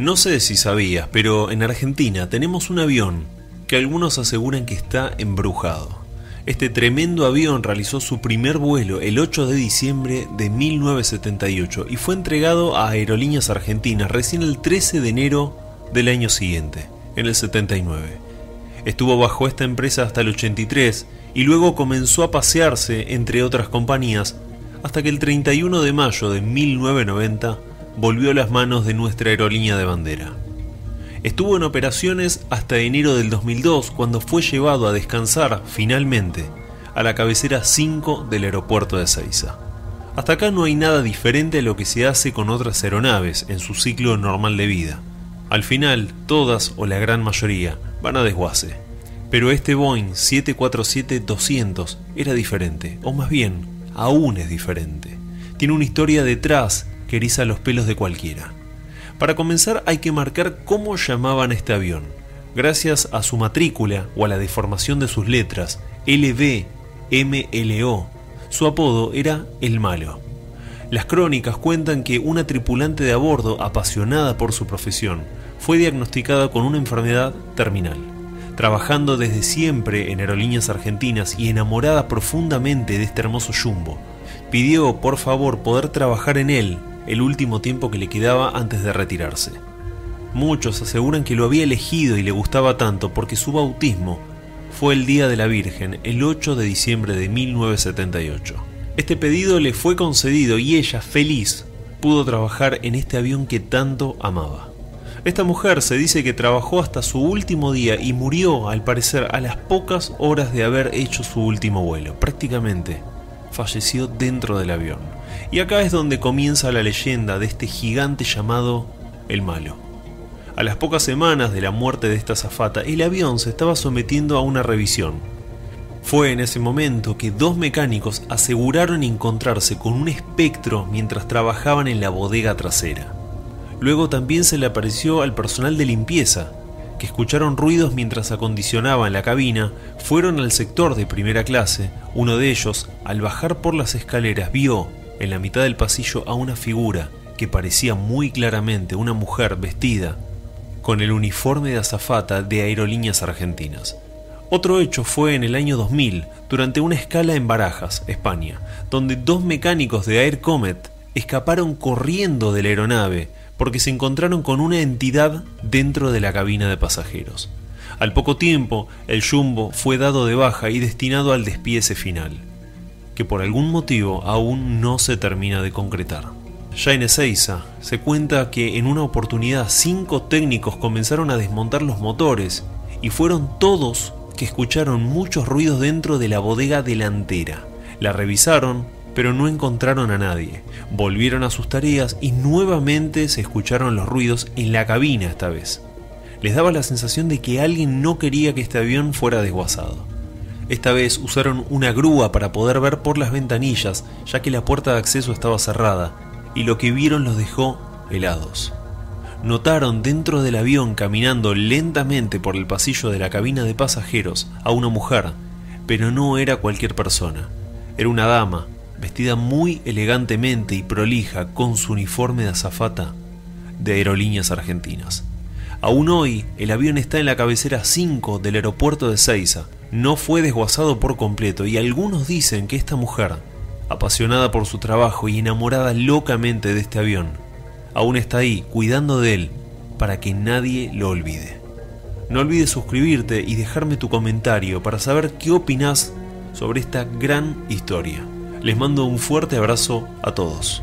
No sé si sabías, pero en Argentina tenemos un avión que algunos aseguran que está embrujado. Este tremendo avión realizó su primer vuelo el 8 de diciembre de 1978 y fue entregado a Aerolíneas Argentinas recién el 13 de enero del año siguiente, en el 79. Estuvo bajo esta empresa hasta el 83 y luego comenzó a pasearse entre otras compañías hasta que el 31 de mayo de 1990 volvió a las manos de nuestra aerolínea de bandera. Estuvo en operaciones hasta enero del 2002 cuando fue llevado a descansar finalmente a la cabecera 5 del aeropuerto de Ceiza. Hasta acá no hay nada diferente a lo que se hace con otras aeronaves en su ciclo normal de vida. Al final, todas o la gran mayoría van a desguace. Pero este Boeing 747-200 era diferente, o más bien, aún es diferente. Tiene una historia detrás que eriza los pelos de cualquiera. Para comenzar hay que marcar cómo llamaban este avión. Gracias a su matrícula o a la deformación de sus letras, LB, MLO, su apodo era El Malo. Las crónicas cuentan que una tripulante de a bordo, apasionada por su profesión, fue diagnosticada con una enfermedad terminal. Trabajando desde siempre en aerolíneas argentinas y enamorada profundamente de este hermoso jumbo, pidió por favor poder trabajar en él el último tiempo que le quedaba antes de retirarse. Muchos aseguran que lo había elegido y le gustaba tanto porque su bautismo fue el Día de la Virgen, el 8 de diciembre de 1978. Este pedido le fue concedido y ella, feliz, pudo trabajar en este avión que tanto amaba. Esta mujer se dice que trabajó hasta su último día y murió, al parecer, a las pocas horas de haber hecho su último vuelo. Prácticamente falleció dentro del avión. Y acá es donde comienza la leyenda de este gigante llamado el malo. A las pocas semanas de la muerte de esta zafata, el avión se estaba sometiendo a una revisión. Fue en ese momento que dos mecánicos aseguraron encontrarse con un espectro mientras trabajaban en la bodega trasera. Luego también se le apareció al personal de limpieza, que escucharon ruidos mientras acondicionaban la cabina, fueron al sector de primera clase. Uno de ellos, al bajar por las escaleras, vio en la mitad del pasillo a una figura que parecía muy claramente una mujer vestida con el uniforme de azafata de Aerolíneas Argentinas. Otro hecho fue en el año 2000, durante una escala en Barajas, España, donde dos mecánicos de Air Comet escaparon corriendo de la aeronave porque se encontraron con una entidad dentro de la cabina de pasajeros. Al poco tiempo, el Jumbo fue dado de baja y destinado al despiece final, que por algún motivo aún no se termina de concretar. Ya en Ezeiza se cuenta que en una oportunidad cinco técnicos comenzaron a desmontar los motores y fueron todos que escucharon muchos ruidos dentro de la bodega delantera. La revisaron, pero no encontraron a nadie. Volvieron a sus tareas y nuevamente se escucharon los ruidos en la cabina esta vez. Les daba la sensación de que alguien no quería que este avión fuera desguazado. Esta vez usaron una grúa para poder ver por las ventanillas, ya que la puerta de acceso estaba cerrada, y lo que vieron los dejó helados. Notaron dentro del avión caminando lentamente por el pasillo de la cabina de pasajeros a una mujer, pero no era cualquier persona. Era una dama, vestida muy elegantemente y prolija con su uniforme de azafata de aerolíneas argentinas. Aún hoy, el avión está en la cabecera 5 del aeropuerto de Ceiza. No fue desguazado por completo y algunos dicen que esta mujer, apasionada por su trabajo y enamorada locamente de este avión, aún está ahí cuidando de él para que nadie lo olvide. No olvides suscribirte y dejarme tu comentario para saber qué opinas sobre esta gran historia. Les mando un fuerte abrazo a todos.